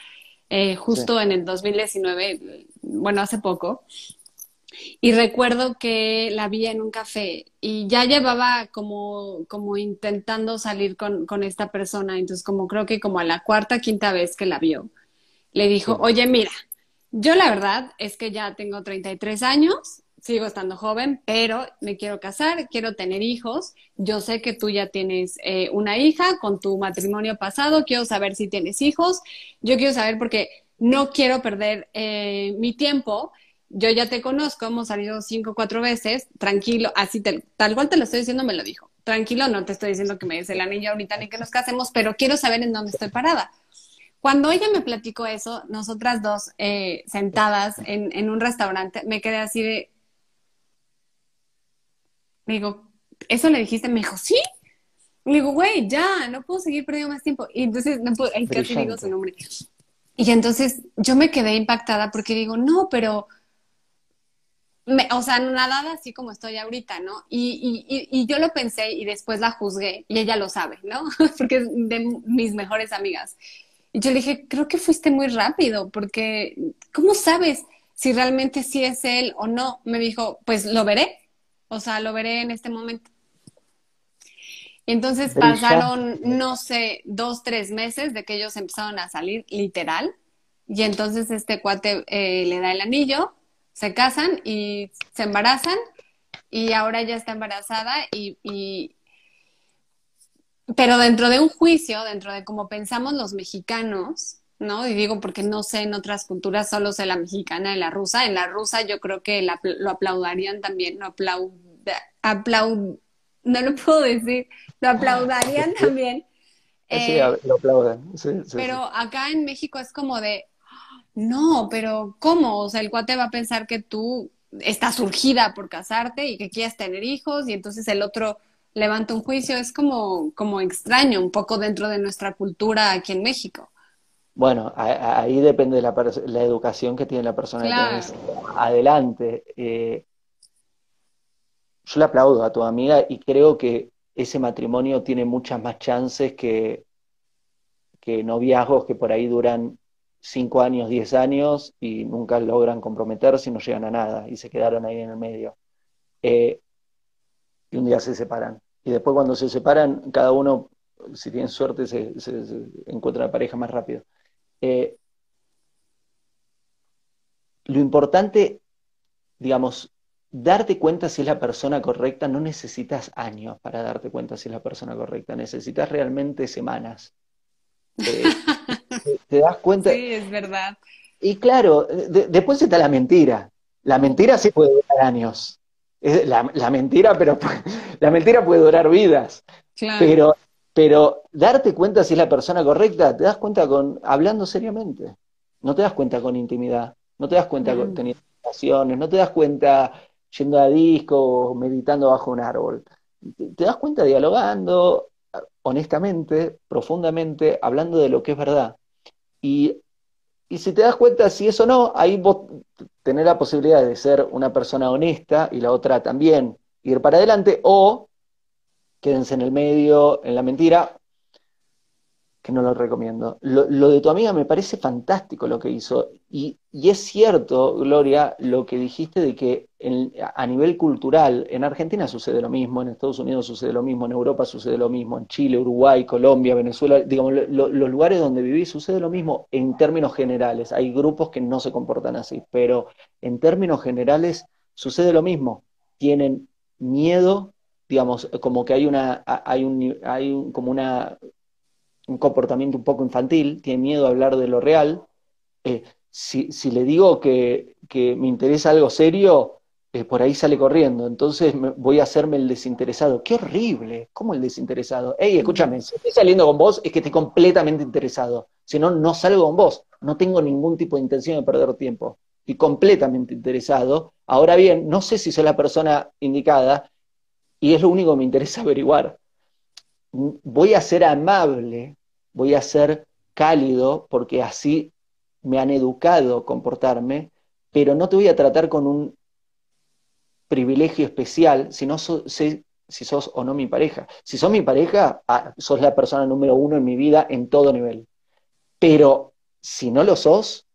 eh, justo sí. en el 2019, bueno, hace poco. Y recuerdo que la vi en un café y ya llevaba como, como intentando salir con, con esta persona. Entonces, como creo que como a la cuarta, quinta vez que la vio, le dijo, sí. oye, mira, yo la verdad es que ya tengo 33 años sigo estando joven, pero me quiero casar, quiero tener hijos. Yo sé que tú ya tienes eh, una hija con tu matrimonio pasado, quiero saber si tienes hijos. Yo quiero saber porque no quiero perder eh, mi tiempo. Yo ya te conozco, hemos salido cinco o cuatro veces, tranquilo, así te, tal cual te lo estoy diciendo, me lo dijo. Tranquilo, no te estoy diciendo que me des el anillo ahorita ni que nos casemos, pero quiero saber en dónde estoy parada. Cuando ella me platicó eso, nosotras dos eh, sentadas en, en, un restaurante, me quedé así de, le digo, ¿eso le dijiste? Me dijo, sí. Le digo, güey, ya, no puedo seguir perdiendo más tiempo. Y entonces, no puedo, casi digo su nombre. Y entonces yo me quedé impactada porque digo, no, pero, me, o sea, nada así como estoy ahorita, ¿no? Y, y, y, yo lo pensé y después la juzgué y ella lo sabe, ¿no? (laughs) porque es de mis mejores amigas. Y yo le dije, creo que fuiste muy rápido porque, ¿cómo sabes si realmente sí es él o no? Me dijo, pues lo veré. O sea, lo veré en este momento. Entonces pasaron, no sé, dos, tres meses de que ellos empezaron a salir, literal. Y entonces este cuate eh, le da el anillo, se casan y se embarazan. Y ahora ya está embarazada y, y... Pero dentro de un juicio, dentro de cómo pensamos los mexicanos, ¿no? Y digo porque no sé en otras culturas, solo sé la mexicana y la rusa. En la rusa yo creo que la, lo aplaudarían también, lo aplaud, aplaud, no lo (laughs) puedo decir, lo aplaudarían también. Sí, eh, lo aplaudan. Sí, sí, pero acá en México es como de, no, pero ¿cómo? O sea, el cuate va a pensar que tú estás surgida por casarte y que quieres tener hijos y entonces el otro levanta un juicio. Es como, como extraño un poco dentro de nuestra cultura aquí en México. Bueno, ahí depende de la, la, educación que tiene la persona claro. que adelante. Eh, yo le aplaudo a tu amiga y creo que ese matrimonio tiene muchas más chances que, que noviazgos que por ahí duran cinco años, diez años y nunca logran comprometerse y no llegan a nada y se quedaron ahí en el medio. Eh, y un día se separan. Y después cuando se separan, cada uno, si tiene suerte, se, se, se encuentra una pareja más rápido. Eh, lo importante, digamos, darte cuenta si es la persona correcta, no necesitas años para darte cuenta si es la persona correcta, necesitas realmente semanas. Eh, te, das cuenta. Sí, es verdad. Y claro, de, después está la mentira. La mentira sí puede durar años. Es la, la, mentira, pero (laughs) la mentira puede durar vidas. Claro. Pero Pero darte cuenta si es la persona correcta, te das cuenta con hablando seriamente. No te das cuenta con intimidad, no te das cuenta con teniendo relaciones, no te das cuenta yendo a disco o meditando bajo un árbol. Te das cuenta dialogando honestamente, profundamente, hablando de lo que es verdad. Y, y si te das cuenta si eso no, ahí vos tenés la posibilidad de ser una persona honesta y la otra también ir para adelante, o quédense en el medio, en la mentira, que no lo recomiendo. Lo, de tu amiga me parece fantástico lo que hizo. Y, es cierto, Gloria, lo que dijiste de que a nivel cultural, en Argentina sucede lo mismo, en Estados Unidos sucede lo mismo, en Europa sucede lo mismo, en Chile, Uruguay, Colombia, Venezuela, digamos, los lugares donde vivís sucede lo mismo en términos generales. Hay grupos que no se comportan así, pero en términos generales sucede lo mismo. Tienen miedo digamos, como que hay una, hay un, hay un, como una un comportamiento un poco infantil, tiene miedo a hablar de lo real. Eh, si, si, le digo que, que, me interesa algo serio, eh, por ahí sale corriendo. Entonces voy a hacerme el desinteresado. ¡Qué horrible! ¿Cómo el desinteresado? Ey, escúchame, si estoy saliendo con vos es que estoy completamente interesado. Si no, no salgo con vos. No tengo ningún tipo de intención de perder tiempo. Y completamente interesado. Ahora bien, no sé si soy la persona indicada y es lo único que me interesa (laughs) averiguar. Voy a ser amable voy a ser cálido porque así me han educado comportarme, pero no te voy a tratar con un privilegio especial si no sé si sos o no mi pareja. Si sos mi pareja, ah, sos la persona número uno en mi vida en todo nivel. Pero si no lo sos,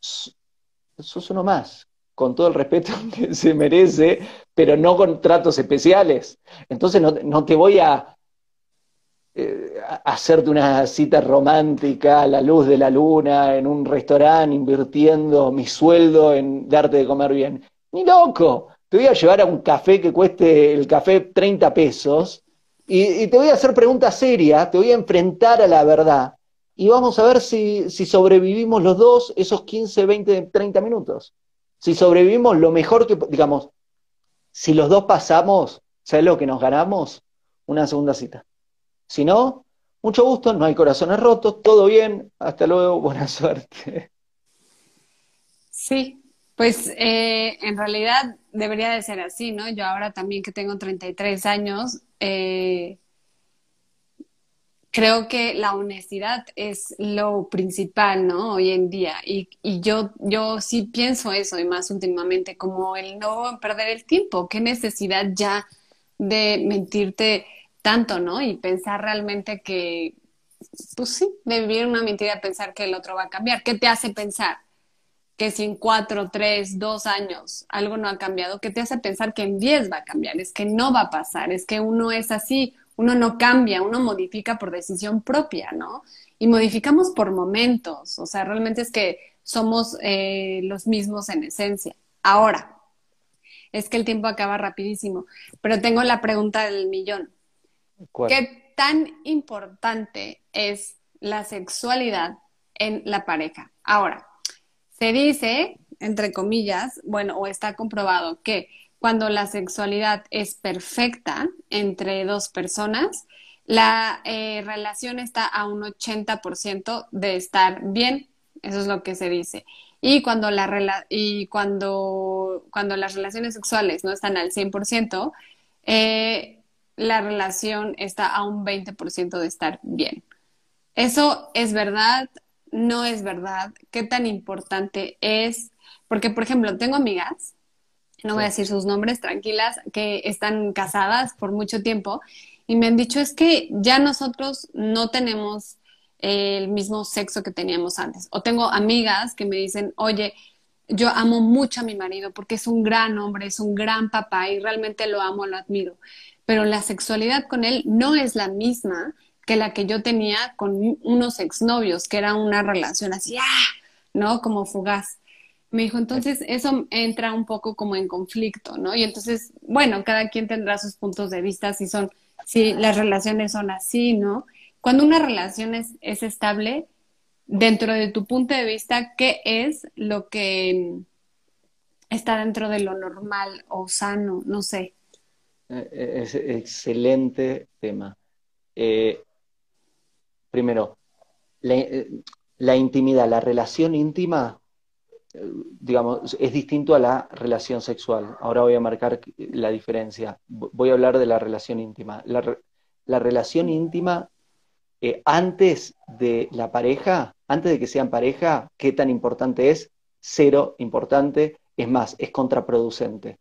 sos uno más, con todo el respeto (laughs) que se merece, pero no con tratos especiales. Entonces no te voy a, eh, hacerte una cita romántica a la luz de la luna en un restaurante invirtiendo mi sueldo en darte de comer bien. Ni loco, te voy a llevar a un café que cueste el café 30 pesos y, te voy a hacer preguntas serias, te voy a enfrentar a la verdad y vamos a ver si, si sobrevivimos los dos esos 15, 20, 30 minutos. Si sobrevivimos lo mejor que, digamos, si los dos pasamos, ¿sabes lo que nos ganamos? Una segunda cita. Si no, mucho gusto, no hay corazones rotos, todo bien, hasta luego, (laughs) buena suerte. Sí, pues eh, en realidad debería de ser así, ¿no? Yo ahora también que tengo 33 años, eh, creo que la honestidad es lo principal, ¿no? Hoy en día. Y, y, yo, yo sí pienso eso, y más últimamente, como el no perder el tiempo. ¿Qué necesidad ya de mentirte? tanto, ¿no? Y pensar realmente que, pues sí, de vivir una mentira, pensar que el otro va a cambiar. ¿Qué te hace pensar? Que si en cuatro, tres, dos años algo no ha cambiado, ¿qué te hace pensar que en diez va a cambiar? Es que no va a pasar, es que uno es así, uno no cambia, uno modifica por decisión propia, ¿no? Y modificamos por momentos, o sea, realmente es que somos eh, los mismos en esencia. Ahora, es que el tiempo acaba rapidísimo, pero tengo la pregunta del millón. ¿Qué tan importante es la sexualidad en la pareja? Ahora, se dice, entre comillas, bueno, o está comprobado que cuando la sexualidad es perfecta entre dos personas, la eh, relación está a un 80% de estar bien, eso es lo que se dice. Y cuando, la y cuando, cuando las relaciones sexuales no están al 100%, eh, la relación está a un 20% de estar bien. ¿Eso es verdad? ¿No es verdad? ¿Qué tan importante es? Porque, por ejemplo, tengo amigas, no voy a decir sus nombres, tranquilas, que están casadas por mucho tiempo y me han dicho es que ya nosotros no tenemos el mismo sexo que teníamos antes. O tengo amigas que me dicen, oye, yo amo mucho a mi marido porque es un gran hombre, es un gran papá y realmente lo amo, lo admiro pero la sexualidad con él no es la misma que la que yo tenía con unos exnovios, que era una relación así, ¡ah! ¿no? Como fugaz. Me dijo, entonces eso entra un poco como en conflicto, ¿no? Y entonces, bueno, cada quien tendrá sus puntos de vista si son, si las relaciones son así, ¿no? Cuando una relación es, es estable, dentro de tu punto de vista, ¿qué es lo que está dentro de lo normal o sano? No sé. Eh, es excelente tema. Eh, primero, la, intimidad, la relación íntima, digamos, es distinto a la relación sexual. Ahora voy a marcar la diferencia. Voy a hablar de la relación íntima. La, relación íntima, eh, antes de la pareja, antes de que sean pareja, ¿qué tan importante es? Cero importante. Es más, es contraproducente.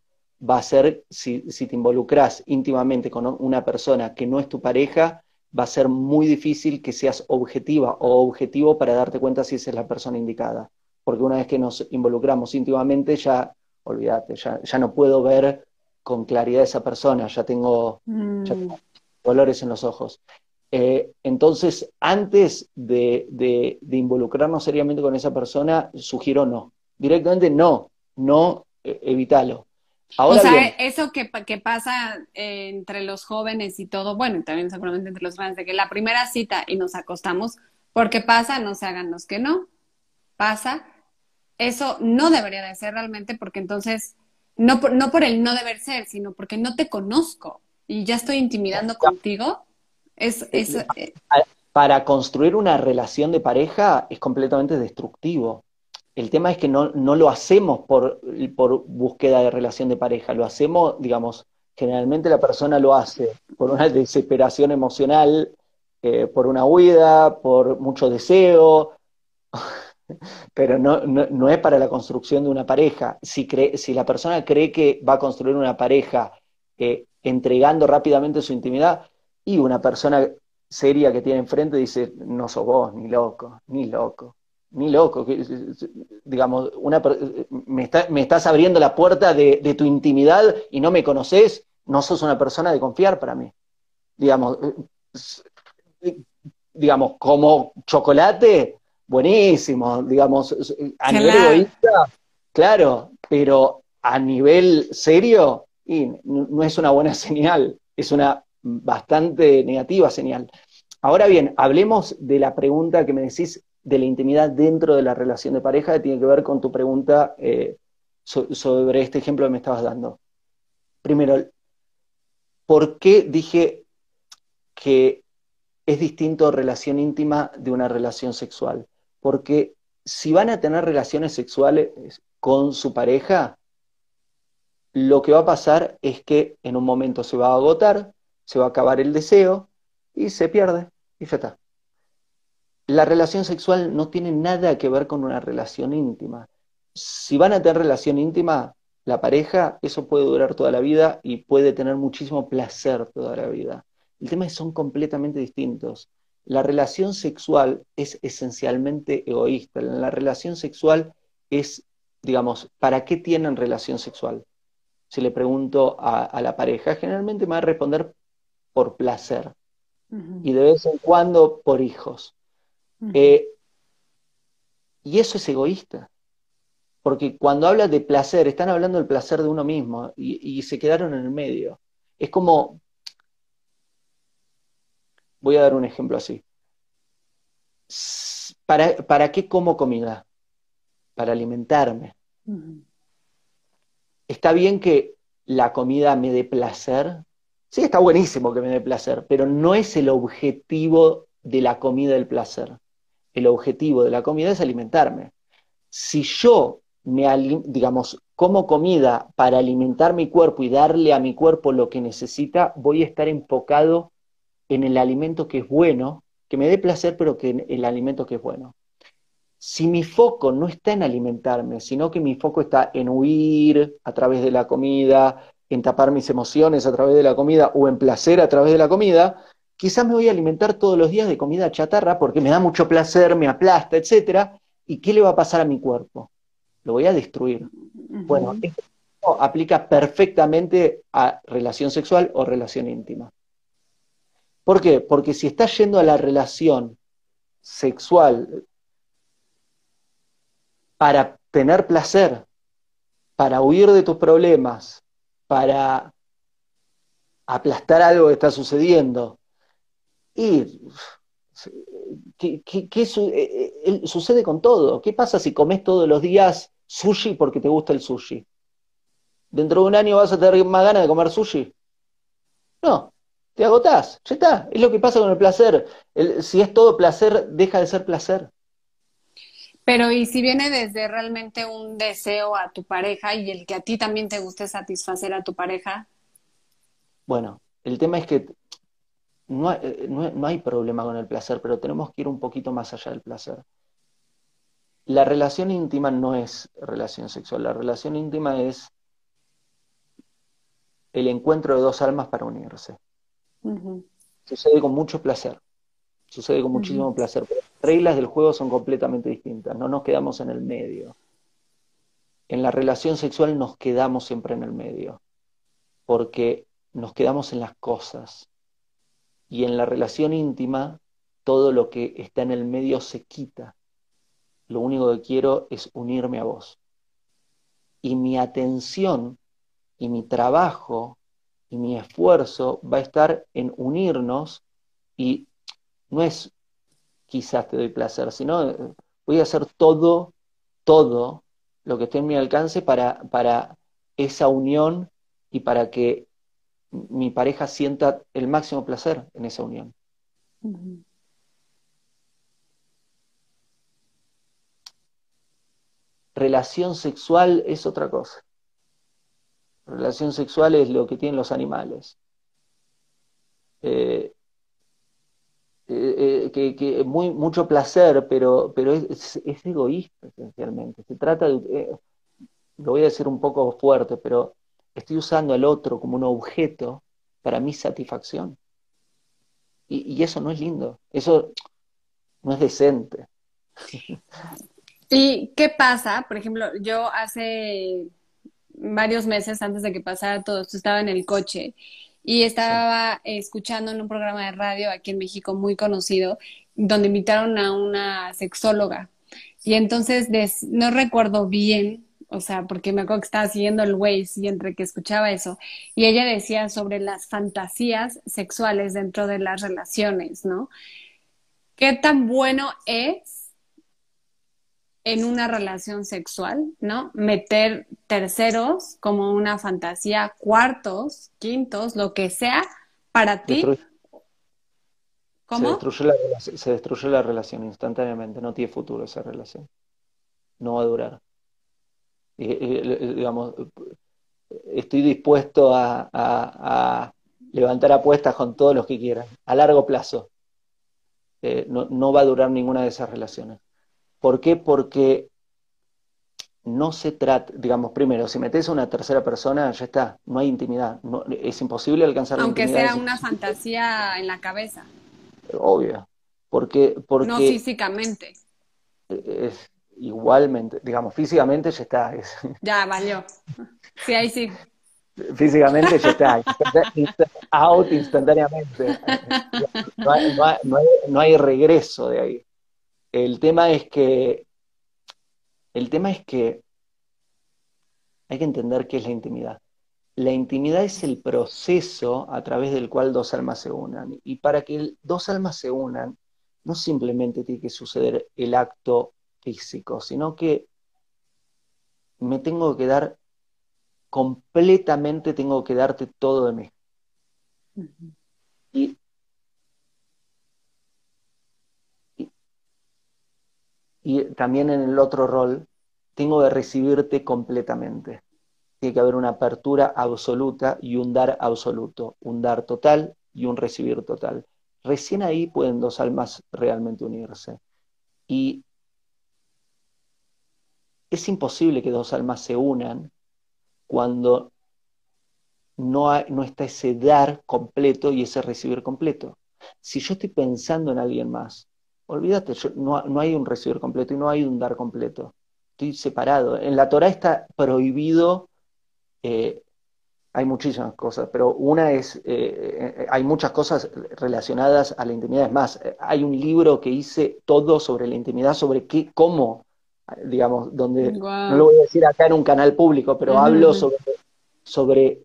Va a ser, si, si te involucras íntimamente con una persona que no es tu pareja, va a ser muy difícil que seas objetiva o objetivo para darte cuenta si esa es la persona indicada. Porque una vez que nos involucramos íntimamente, ya, olvídate, ya, ya no puedo ver con claridad a esa persona, ya tengo, mm. dolores en los ojos. Eh, entonces, antes de, de, involucrarnos seriamente con esa persona, sugiero no. Directamente no, no, eh, evítalo o sea, eso que, pasa eh, entre los jóvenes y todo, bueno, y también seguramente entre los grandes, de que la primera cita y nos acostamos, porque pasa, no se hagan los que no, pasa. Eso no debería de ser realmente porque entonces, no por, no por el no deber ser, sino porque no te conozco y ya estoy intimidando contigo. Es, es, eh, Para construir una relación de pareja es completamente destructivo. El tema es que no, lo hacemos por, búsqueda de relación de pareja, lo hacemos, digamos, generalmente la persona lo hace por una desesperación emocional, eh, por una huida, por mucho deseo, pero no, es para la construcción de una pareja. Si, si la persona cree que va a construir una pareja eh, entregando rápidamente su intimidad, y una persona seria que tiene enfrente dice, no sos vos, ni loco, ni loco ni loco, digamos, una, me, me, estás abriendo la puerta de, tu intimidad y no me conoces, no sos una persona de confiar para mí. Digamos, digamos, como chocolate, buenísimo, digamos, a nivel egoísta, claro, pero a nivel serio, y no es una buena (laughs) señal, es una bastante negativa señal. Ahora bien, hablemos de la pregunta que me decís, de la intimidad dentro de la relación de pareja que tiene que ver con tu pregunta eh, sobre este ejemplo que me estabas dando. Primero, ¿por qué dije que es distinto relación íntima de una relación sexual? Porque si van a tener relaciones sexuales con su pareja, lo que va a pasar es que en un momento se va a agotar, se va a acabar el deseo y se pierde y ya está. La relación sexual no tiene nada que ver con una relación íntima. Si van a tener relación íntima, la pareja, eso puede durar toda la vida y puede tener muchísimo placer toda la vida. El tema es que son completamente distintos. La relación sexual es esencialmente egoísta. La relación sexual es, digamos, ¿para qué tienen relación sexual? Si le pregunto a, la pareja, generalmente me va a responder por placer. Y de vez en cuando por hijos. Eh, y eso es egoísta. Porque cuando habla de placer, están hablando del placer de uno mismo y, se quedaron en el medio. Es como, voy a dar un ejemplo así. ¿Para, para qué como comida? Para alimentarme. Está bien que la comida me dé placer. Sí, está buenísimo que me dé placer, pero no es el objetivo de la comida el placer el objetivo de la comida es alimentarme. Si yo me, digamos, como comida para alimentar mi cuerpo y darle a mi cuerpo lo que necesita, voy a estar enfocado en el alimento que es bueno, que me dé placer, pero que el alimento que es bueno. Si mi foco no está en alimentarme, sino que mi foco está en huir a través de la comida, en tapar mis emociones a través de la comida o en placer a través de la comida, quizás me voy a alimentar todos los días de comida chatarra porque me da mucho placer, me aplasta, etc. ¿Y qué le va a pasar a mi cuerpo? Lo voy a destruir. Bueno, esto aplica perfectamente a relación sexual o relación íntima. ¿Por qué? Porque si estás yendo a la relación sexual para tener placer, para huir de tus problemas, para aplastar algo que está sucediendo, y ¿qué, eh, eh, sucede con todo? ¿Qué pasa si comes todos los días sushi porque te gusta el sushi? ¿Dentro de un año vas a tener más ganas de comer sushi? No, te agotás, ya está, es lo que pasa con el placer. si es todo placer, deja de ser placer. Pero y si viene desde realmente un deseo a tu pareja y el que a ti también te guste satisfacer a tu pareja. Bueno, el tema es que no hay, eh, no hay problema con el placer, pero tenemos que ir un poquito más allá del placer. La relación íntima no es relación sexual, la relación íntima es el encuentro de dos almas para unirse. Sucede con mucho placer, sucede con muchísimo placer, pero las reglas del juego son completamente distintas, no nos quedamos en el medio. En la relación sexual nos quedamos siempre en el medio, porque nos quedamos en las cosas. Y en la relación íntima, todo lo que está en el medio se quita. Lo único que quiero es unirme a vos. Y mi atención y mi trabajo y mi esfuerzo va a estar en unirnos y no es quizás te doy placer, sino eh, voy a hacer todo, todo lo que esté en mi alcance para, para esa unión y para que mi pareja sienta el máximo placer en esa unión. Relación sexual es otra cosa. Relación sexual es lo que tienen los animales. Eh, eh, eh, que, mucho placer, pero, pero es, es, egoísta esencialmente. Se trata de, lo voy a decir un poco fuerte, pero estoy usando al otro como un objeto para mi satisfacción. Y eso no es lindo, eso no es decente. (laughs) ¿Y qué pasa? Por ejemplo, yo hace varios meses antes de que pasara todo esto, estaba en el coche y estaba escuchando en un programa de radio aquí en México muy conocido, donde invitaron a una sexóloga. Y entonces no recuerdo bien, o sea, porque me acuerdo que estaba siguiendo el Waze y entre que escuchaba eso, y ella decía sobre las fantasías sexuales dentro de las relaciones, ¿no? ¿Qué tan bueno es en una relación sexual, ¿no? Meter terceros como una fantasía, cuartos, quintos, lo que sea, para ti. ¿Cómo? Se destruye, la, se destruye la relación instantáneamente, no tiene futuro esa relación. No va a durar. digamos, estoy dispuesto a, levantar apuestas con todos los que quieran, a largo plazo. Eh, no va a durar ninguna de esas relaciones. ¿Por qué? Porque no se trata, digamos, primero, si metes a una tercera persona, ya está, no hay intimidad, es imposible alcanzar Aunque la intimidad. Aunque sea una fantasía en la cabeza. Obvio, porque, porque... No físicamente. Es, igualmente, digamos, físicamente ya está. (laughs) Ya, valió. Sí, ahí sí. Físicamente ya está, out instantáneamente. (laughs) no hay regreso de ahí. El tema es que, el tema es que hay que entender qué es la intimidad. La intimidad es el proceso a través del cual dos almas se unan. Y para que dos almas se unan, no simplemente tiene que suceder el acto físico, sino que me tengo que dar completamente, tengo que darte todo de mí. Y y también en el otro rol, tengo que recibirte completamente. Tiene que haber una apertura absoluta y un dar absoluto, un dar total y un recibir total. Recién ahí pueden dos almas realmente unirse. Y es imposible que dos almas se unan cuando no, no está ese dar completo y ese recibir completo. Si yo estoy pensando en alguien más, olvídate, no, hay un recibir completo y no hay un dar completo. Estoy separado. En la Torah está prohibido, eh, hay muchísimas cosas, pero una es, eh, eh, hay muchas cosas relacionadas a la intimidad. Es más, hay un libro que hice todo sobre la intimidad, sobre qué, cómo, digamos, donde, no lo voy a decir acá en un canal público, pero hablo sobre, sobre,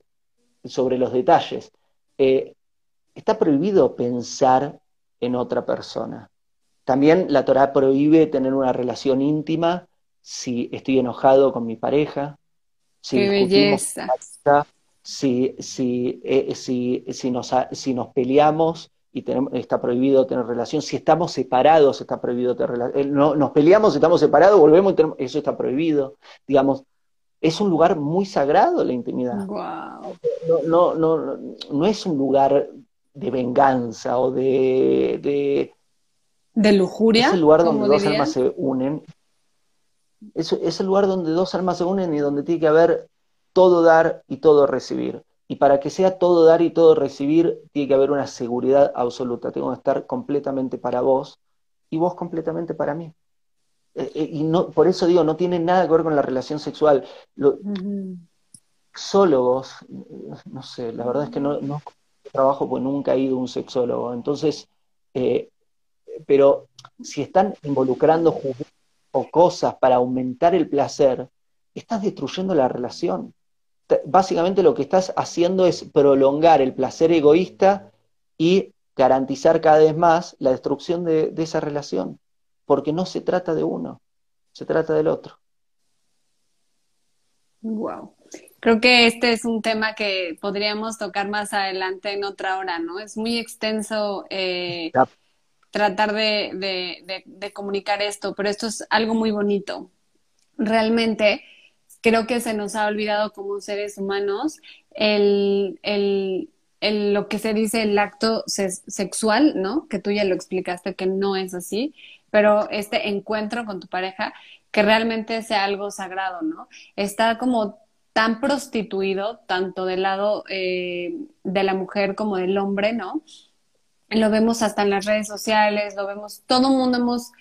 sobre los detalles. está prohibido pensar en otra persona. También la Torah prohíbe tener una relación íntima si estoy enojado con mi pareja. Si Qué belleza. si, si, eh, si, si, nos, si nos peleamos y tenemos, está prohibido tener relación, si estamos separados está prohibido tener relación, eh, no, nos peleamos, estamos separados, volvemos, y eso está prohibido, digamos, es un lugar muy sagrado la intimidad. No, no, no, no, es un lugar de venganza o de... De, lujuria. Es el lugar donde dos almas se unen. Es, es el lugar donde dos almas se unen y donde tiene que haber todo dar y todo recibir. Y para que sea todo dar y todo recibir, tiene que haber una seguridad absoluta. Tengo que estar completamente para vos y vos completamente para mí. Eh, eh, y no, por eso digo, no tiene nada que ver con la relación sexual. Lo, Sexólogos, no sé, la verdad es que no, no trabajo porque nunca he ido a un sexólogo. Entonces, eh, pero si están involucrando o cosas para aumentar el placer, estás destruyendo la relación básicamente lo que estás haciendo es prolongar el placer egoísta y garantizar cada vez más la destrucción de, esa relación, porque no se trata de uno, se trata del otro. Wow. Creo que este es un tema que podríamos tocar más adelante en otra hora, ¿no? Es muy extenso eh, tratar de, comunicar esto, pero esto es algo muy bonito. Realmente creo que se nos ha olvidado como seres humanos el, lo que se dice el acto sexual, ¿no? Que tú ya lo explicaste que no es así, pero este encuentro con tu pareja, que realmente sea algo sagrado, ¿no? Está como tan prostituido, tanto del lado eh, de la mujer como del hombre, ¿no? Lo vemos hasta en las redes sociales, lo vemos, todo el mundo hemos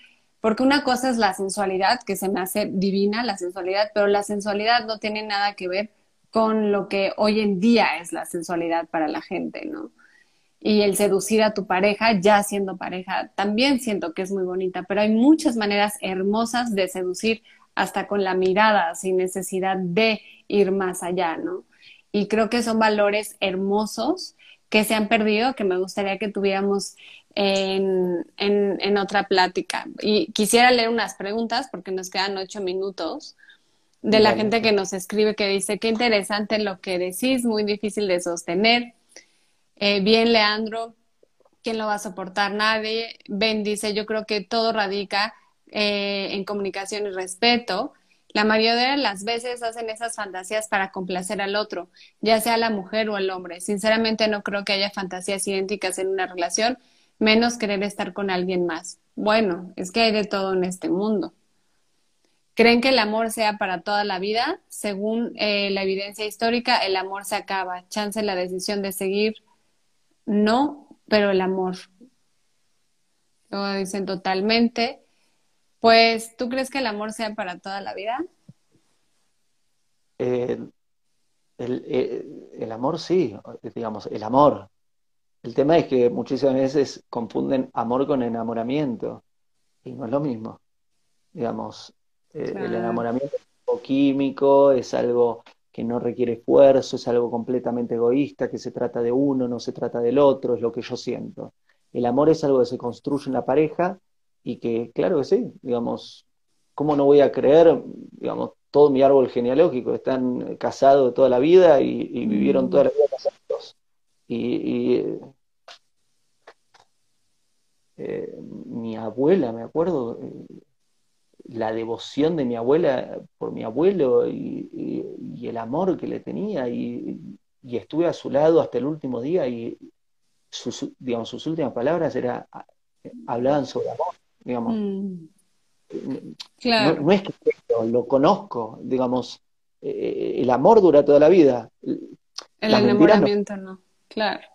porque una cosa es la sensualidad, que se me hace divina la sensualidad, pero la sensualidad no tiene nada que ver con lo que hoy en día es la sensualidad para la gente, ¿no? Y el seducir a tu pareja, ya siendo pareja, también siento que es muy bonita, pero hay muchas maneras hermosas de seducir hasta con la mirada, sin necesidad de ir más allá, ¿no? Y creo que son valores hermosos que se han perdido, que me gustaría que tuviéramos en, en, otra plática. Y quisiera leer unas preguntas porque nos quedan ocho minutos de la gente que nos escribe que dice, qué interesante lo que decís, muy difícil de sostener. Eh, bien, Leandro, ¿quién lo va a soportar? Nadie. Ben dice, yo creo que todo radica eh, en comunicación y respeto. La mayoría de las veces hacen esas fantasías para complacer al otro, ya sea la mujer o el hombre. Sinceramente no creo que haya fantasías idénticas en una relación, menos querer estar con alguien más. Bueno, es que hay de todo en este mundo. ¿Creen que el amor sea para toda la vida? Según eh, la evidencia histórica, el amor se acaba. Chance la decisión de seguir, no, pero el amor. Luego dicen totalmente. Pues, ¿tú crees que el amor sea para toda la vida? Eh, el, el, amor sí, digamos, el amor, el tema es que muchísimas veces confunden amor con enamoramiento y no es lo mismo. Digamos, eh, el enamoramiento es algo químico, es algo que no requiere esfuerzo, es algo completamente egoísta, que se trata de uno, no se trata del otro, es lo que yo siento. El amor es algo que se construye en la pareja y que, claro que sí, digamos, ¿cómo no voy a creer, digamos, todo mi árbol genealógico? Están casados toda la vida y, vivieron toda la vida casados. y, eh, mi abuela, me acuerdo, eh, la devoción de mi abuela por mi abuelo y, el amor que le tenía y, estuve a su lado hasta el último día y sus, digamos, sus últimas palabras era, hablaban sobre amor, digamos. Mm. No, es que lo conozco, digamos, eh, el amor dura toda la vida. El enamoramiento no, claro.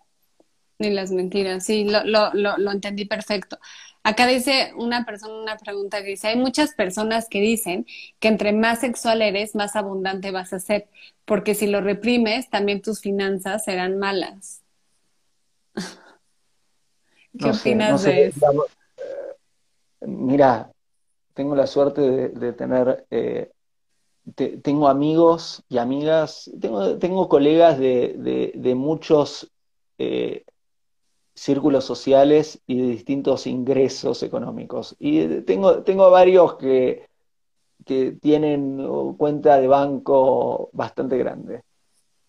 Ni las mentiras, sí, lo, lo, lo, entendí perfecto. Acá dice una persona una pregunta que dice, hay muchas personas que dicen que entre más sexual eres, más abundante vas a ser, porque si lo reprimes, también tus finanzas serán malas. (laughs) ¿Qué opinas de eso? Mira, tengo la suerte de, tener, eh, tengo amigos y amigas, tengo, tengo colegas de, de muchos eh, círculos sociales y de distintos ingresos económicos. Y tengo, tengo varios que, que tienen cuenta de banco bastante grande.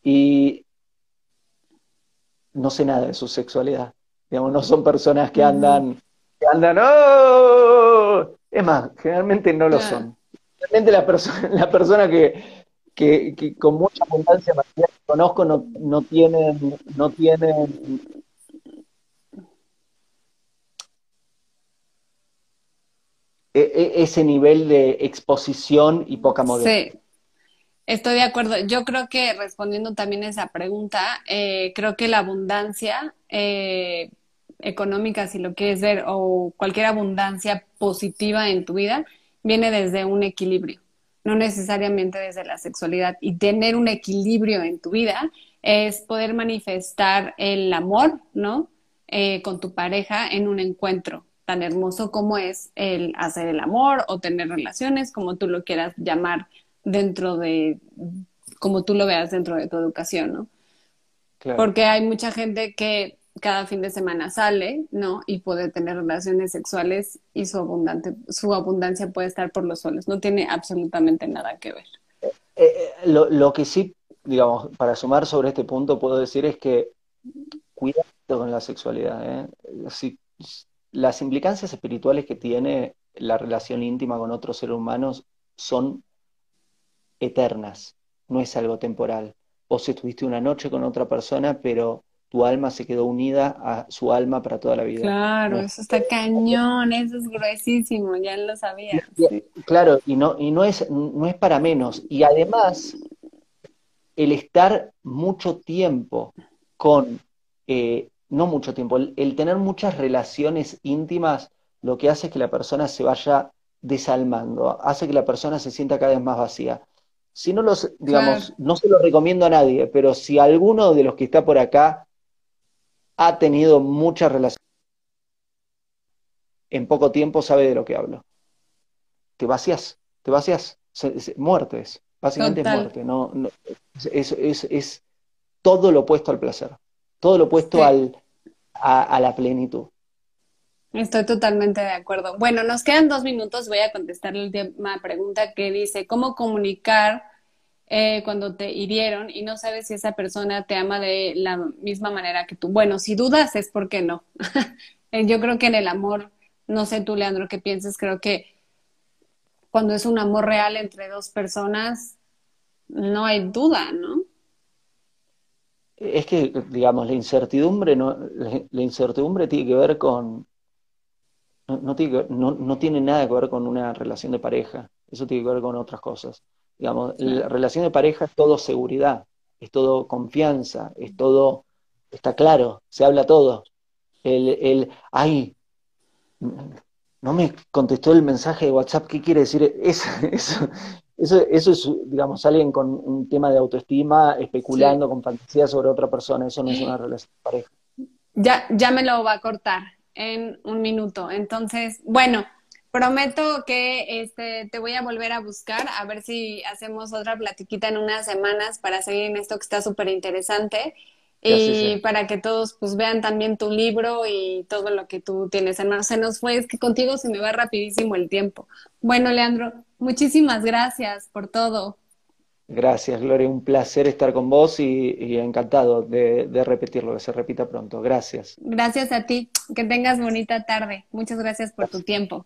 Y no sé nada de su sexualidad. Digamos, no son personas que andan, que andan, ¡oh! Es más, generalmente no lo son. Generalmente la, persona (laughs) la persona que, que, con mucha abundancia material que conozco no, no tienen, no tienen e, e, ese nivel de exposición y poca modestia. Sí, estoy de acuerdo. Yo creo que respondiendo también a esa pregunta, eh, creo que la abundancia eh, económica, si lo quieres ver, o cualquier abundancia positiva en tu vida, viene desde un equilibrio, no necesariamente desde la sexualidad. Y tener un equilibrio en tu vida es poder manifestar el amor, ¿no? Eh, con tu pareja en un encuentro tan hermoso como es el hacer el amor o tener relaciones, como tú lo quieras llamar dentro de, como tú lo veas dentro de tu educación, ¿no? Porque hay mucha gente que cada fin de semana sale, ¿no? Y puede tener relaciones sexuales y su, abundante, su abundancia puede estar por los suelos. No tiene absolutamente nada que ver. Eh, eh, lo, que sí, digamos, para sumar sobre este punto, puedo decir es que cuidado con la sexualidad. ¿eh? Si, las implicancias espirituales que tiene la relación íntima con otros seres humanos son eternas, no es algo temporal. Vos estuviste una noche con otra persona, pero tu alma se quedó unida a su alma para toda la vida. Claro, eso está cañón, eso es gruesísimo, ya lo sabía. Claro, y no, y no es, no es para menos. Y además, el estar mucho tiempo con, eh, no mucho tiempo, el, tener muchas relaciones íntimas, lo que hace es que la persona se vaya desalmando, hace que la persona se sienta cada vez más vacía. Si no los, digamos, no se lo recomiendo a nadie, pero si alguno de los que está por acá ha tenido muchas relaciones. En poco tiempo sabe de lo que hablo. Te vacías, te vacías, muertes, básicamente es muerte. No, es, es, todo lo opuesto al placer, todo lo opuesto al, a, la plenitud. Estoy totalmente de acuerdo. Bueno, nos quedan dos minutos. Voy a contestar la última pregunta que dice, ¿cómo comunicar eh, cuando te hirieron y no sabes si esa persona te ama de la misma manera que tú. Bueno, si dudas es porque no. (laughs) Yo creo que en el amor, no sé tú, Leandro, qué piensas, creo que cuando es un amor real entre dos personas, no hay duda, ¿no? Es que, digamos, la incertidumbre, no, la incertidumbre tiene que ver con, no tiene nada que ver con una relación de pareja, eso tiene que ver con otras cosas. Digamos, la relación de pareja es todo seguridad, es todo confianza, es todo, está claro, se habla todo. El, el, ay, no me contestó el mensaje de WhatsApp, ¿qué quiere decir? Eso, (laughs) eso, eso, eso es, digamos, alguien con un tema de autoestima especulando con fantasía sobre otra persona, eso no es una relación de pareja. Ya, ya me lo va a cortar en un minuto. Entonces, bueno, Prometo que este, te voy a volver a buscar, a ver si hacemos otra platiquita en unas semanas para seguir en esto que está súper interesante y para que todos pues vean también tu libro y todo lo que tú tienes, hermano. Se nos fue, es que contigo se me va rapidísimo el tiempo. Bueno, Leandro, muchísimas gracias por todo. Gracias, Gloria. Un placer estar con vos y, encantado de, de, repetirlo, que se repita pronto. Gracias. Gracias a ti. Que tengas bonita tarde. Muchas gracias por tu tiempo.